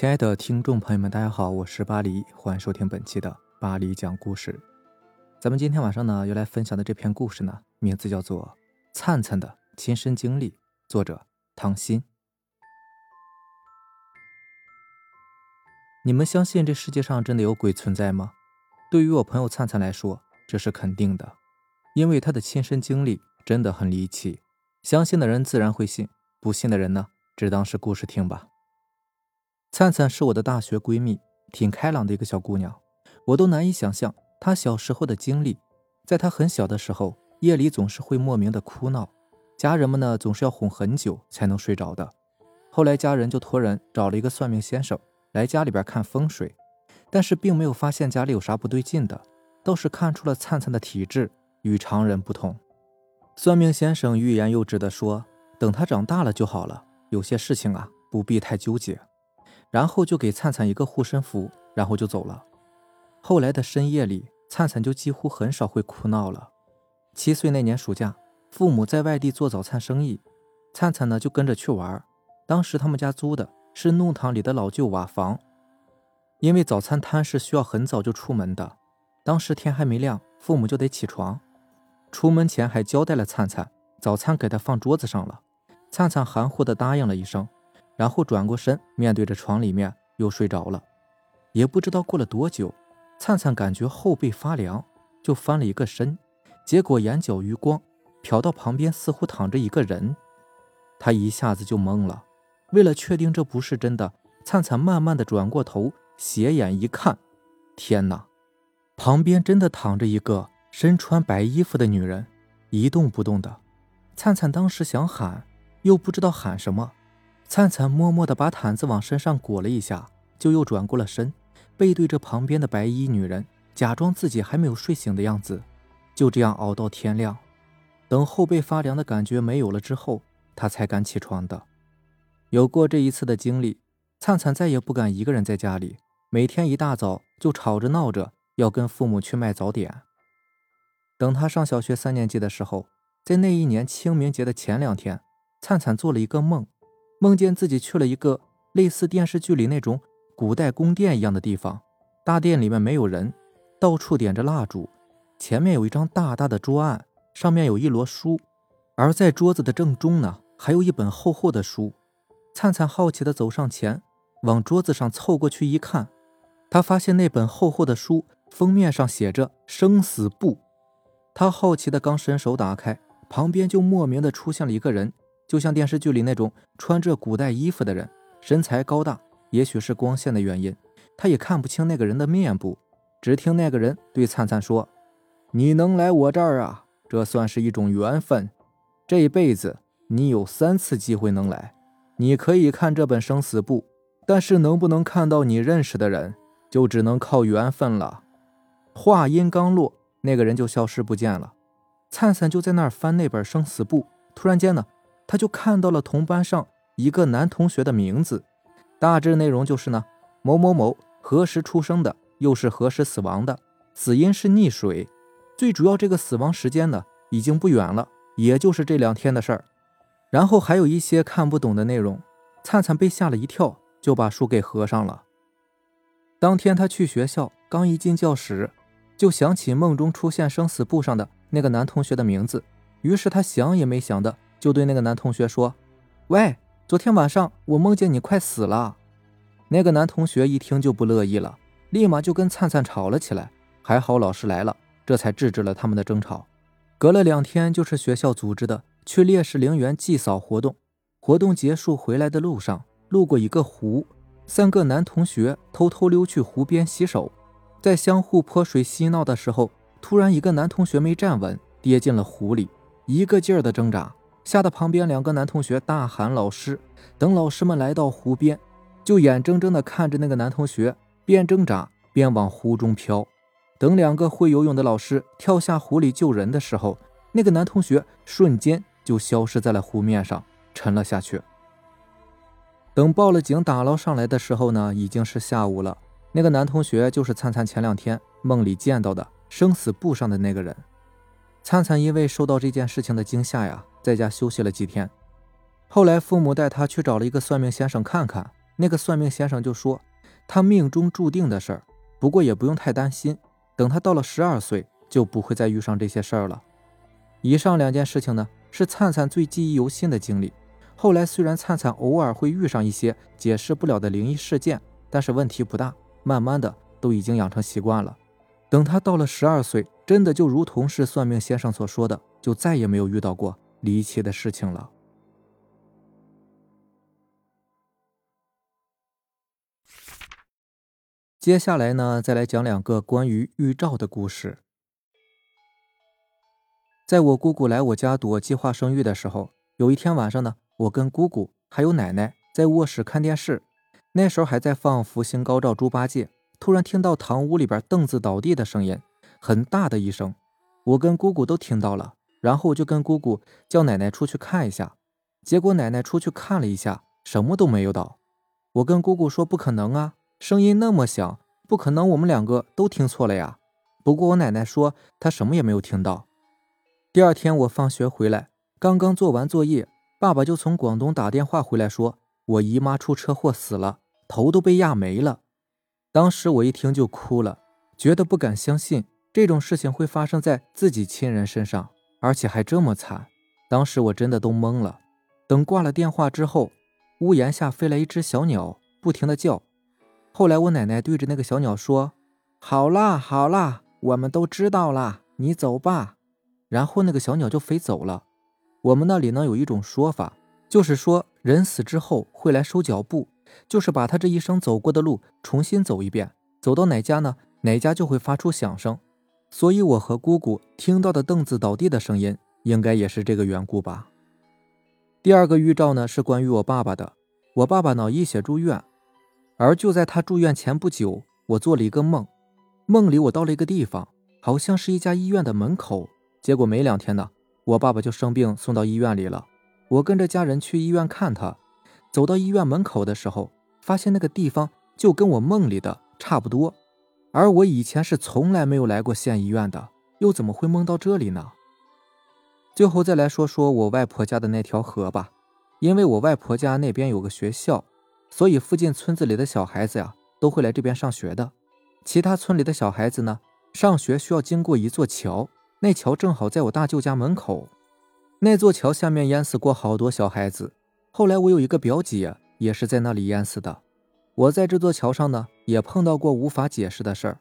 亲爱的听众朋友们，大家好，我是巴黎，欢迎收听本期的巴黎讲故事。咱们今天晚上呢，要来分享的这篇故事呢，名字叫做《灿灿的亲身经历》，作者唐鑫。你们相信这世界上真的有鬼存在吗？对于我朋友灿灿来说，这是肯定的，因为他的亲身经历真的很离奇。相信的人自然会信，不信的人呢，只当是故事听吧。灿灿是我的大学闺蜜，挺开朗的一个小姑娘，我都难以想象她小时候的经历。在她很小的时候，夜里总是会莫名的哭闹，家人们呢总是要哄很久才能睡着的。后来家人就托人找了一个算命先生来家里边看风水，但是并没有发现家里有啥不对劲的，倒是看出了灿灿的体质与常人不同。算命先生欲言又止地说：“等她长大了就好了，有些事情啊不必太纠结。”然后就给灿灿一个护身符，然后就走了。后来的深夜里，灿灿就几乎很少会哭闹了。七岁那年暑假，父母在外地做早餐生意，灿灿呢就跟着去玩。当时他们家租的是弄堂里的老旧瓦房，因为早餐摊是需要很早就出门的。当时天还没亮，父母就得起床。出门前还交代了灿灿，早餐给他放桌子上了。灿灿含糊的答应了一声。然后转过身，面对着床里面又睡着了。也不知道过了多久，灿灿感觉后背发凉，就翻了一个身，结果眼角余光瞟到旁边似乎躺着一个人，他一下子就懵了。为了确定这不是真的，灿灿慢慢的转过头，斜眼一看，天哪，旁边真的躺着一个身穿白衣服的女人，一动不动的。灿灿当时想喊，又不知道喊什么。灿灿默默地把毯子往身上裹了一下，就又转过了身，背对着旁边的白衣女人，假装自己还没有睡醒的样子。就这样熬到天亮，等后背发凉的感觉没有了之后，他才敢起床的。有过这一次的经历，灿灿再也不敢一个人在家里，每天一大早就吵着闹着要跟父母去卖早点。等他上小学三年级的时候，在那一年清明节的前两天，灿灿做了一个梦。梦见自己去了一个类似电视剧里那种古代宫殿一样的地方，大殿里面没有人，到处点着蜡烛，前面有一张大大的桌案，上面有一摞书，而在桌子的正中呢，还有一本厚厚的书。灿灿好奇地走上前，往桌子上凑过去一看，他发现那本厚厚的书封面上写着《生死簿》。他好奇的刚伸手打开，旁边就莫名的出现了一个人。就像电视剧里那种穿着古代衣服的人，身材高大，也许是光线的原因，他也看不清那个人的面部。只听那个人对灿灿说：“你能来我这儿啊，这算是一种缘分。这一辈子你有三次机会能来，你可以看这本生死簿，但是能不能看到你认识的人，就只能靠缘分了。”话音刚落，那个人就消失不见了。灿灿就在那儿翻那本生死簿，突然间呢。他就看到了同班上一个男同学的名字，大致内容就是呢，某某某何时出生的，又是何时死亡的，死因是溺水，最主要这个死亡时间呢已经不远了，也就是这两天的事儿。然后还有一些看不懂的内容，灿灿被吓了一跳，就把书给合上了。当天他去学校，刚一进教室，就想起梦中出现生死簿上的那个男同学的名字，于是他想也没想的。就对那个男同学说：“喂，昨天晚上我梦见你快死了。”那个男同学一听就不乐意了，立马就跟灿灿吵了起来。还好老师来了，这才制止了他们的争吵。隔了两天，就是学校组织的去烈士陵园祭扫活动。活动结束回来的路上，路过一个湖，三个男同学偷偷溜去湖边洗手，在相互泼水嬉闹的时候，突然一个男同学没站稳，跌进了湖里，一个劲儿的挣扎。吓得旁边两个男同学大喊老师。等老师们来到湖边，就眼睁睁地看着那个男同学边挣扎边往湖中飘。等两个会游泳的老师跳下湖里救人的时候，那个男同学瞬间就消失在了湖面上，沉了下去。等报了警打捞上来的时候呢，已经是下午了。那个男同学就是灿灿前两天梦里见到的生死簿上的那个人。灿灿因为受到这件事情的惊吓呀。在家休息了几天，后来父母带他去找了一个算命先生看看。那个算命先生就说，他命中注定的事儿，不过也不用太担心，等他到了十二岁，就不会再遇上这些事儿了。以上两件事情呢，是灿灿最记忆犹新的经历。后来虽然灿灿偶尔会遇上一些解释不了的灵异事件，但是问题不大，慢慢的都已经养成习惯了。等他到了十二岁，真的就如同是算命先生所说的，就再也没有遇到过离奇的事情了。接下来呢，再来讲两个关于预兆的故事。在我姑姑来我家躲计划生育的时候，有一天晚上呢，我跟姑姑还有奶奶在卧室看电视，那时候还在放《福星高照猪八戒》，突然听到堂屋里边凳子倒地的声音，很大的一声，我跟姑姑都听到了，然后就跟姑姑叫奶奶出去看一下，结果奶奶出去看了一下，什么都没有倒。我跟姑姑说不可能啊。声音那么响，不可能，我们两个都听错了呀。不过我奶奶说她什么也没有听到。第二天我放学回来，刚刚做完作业，爸爸就从广东打电话回来，说我姨妈出车祸死了，头都被压没了。当时我一听就哭了，觉得不敢相信这种事情会发生在自己亲人身上，而且还这么惨。当时我真的都懵了。等挂了电话之后，屋檐下飞来一只小鸟，不停的叫。后来我奶奶对着那个小鸟说：“好啦好啦，我们都知道啦，你走吧。”然后那个小鸟就飞走了。我们那里呢有一种说法，就是说人死之后会来收脚步，就是把他这一生走过的路重新走一遍，走到哪家呢，哪家就会发出响声。所以我和姑姑听到的凳子倒地的声音，应该也是这个缘故吧。第二个预兆呢是关于我爸爸的，我爸爸脑溢血住院。而就在他住院前不久，我做了一个梦，梦里我到了一个地方，好像是一家医院的门口。结果没两天呢，我爸爸就生病送到医院里了。我跟着家人去医院看他，走到医院门口的时候，发现那个地方就跟我梦里的差不多。而我以前是从来没有来过县医院的，又怎么会梦到这里呢？最后再来说说我外婆家的那条河吧，因为我外婆家那边有个学校。所以附近村子里的小孩子呀，都会来这边上学的。其他村里的小孩子呢，上学需要经过一座桥，那桥正好在我大舅家门口。那座桥下面淹死过好多小孩子。后来我有一个表姐，也是在那里淹死的。我在这座桥上呢，也碰到过无法解释的事儿。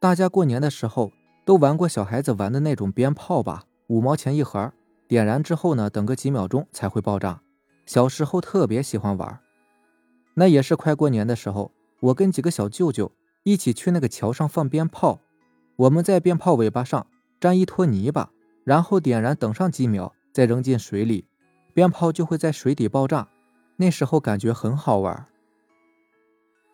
大家过年的时候都玩过小孩子玩的那种鞭炮吧，五毛钱一盒，点燃之后呢，等个几秒钟才会爆炸。小时候特别喜欢玩。那也是快过年的时候，我跟几个小舅舅一起去那个桥上放鞭炮。我们在鞭炮尾巴上粘一坨泥巴，然后点燃，等上几秒，再扔进水里，鞭炮就会在水底爆炸。那时候感觉很好玩。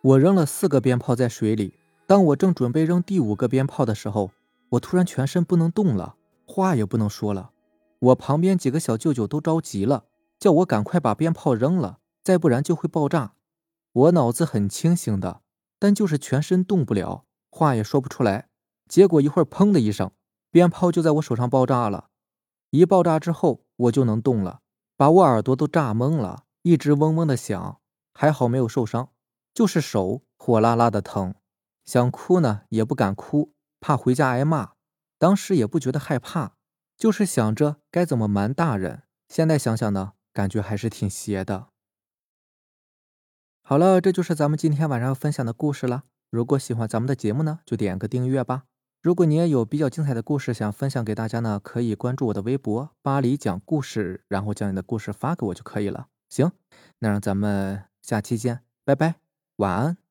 我扔了四个鞭炮在水里，当我正准备扔第五个鞭炮的时候，我突然全身不能动了，话也不能说了。我旁边几个小舅舅都着急了，叫我赶快把鞭炮扔了，再不然就会爆炸。我脑子很清醒的，但就是全身动不了，话也说不出来。结果一会儿，砰的一声，鞭炮就在我手上爆炸了。一爆炸之后，我就能动了，把我耳朵都炸懵了，一直嗡嗡的响。还好没有受伤，就是手火辣辣的疼。想哭呢，也不敢哭，怕回家挨骂。当时也不觉得害怕，就是想着该怎么瞒大人。现在想想呢，感觉还是挺邪的。好了，这就是咱们今天晚上要分享的故事了。如果喜欢咱们的节目呢，就点个订阅吧。如果你也有比较精彩的故事想分享给大家呢，可以关注我的微博“巴黎讲故事”，然后将你的故事发给我就可以了。行，那让咱们下期见，拜拜，晚安。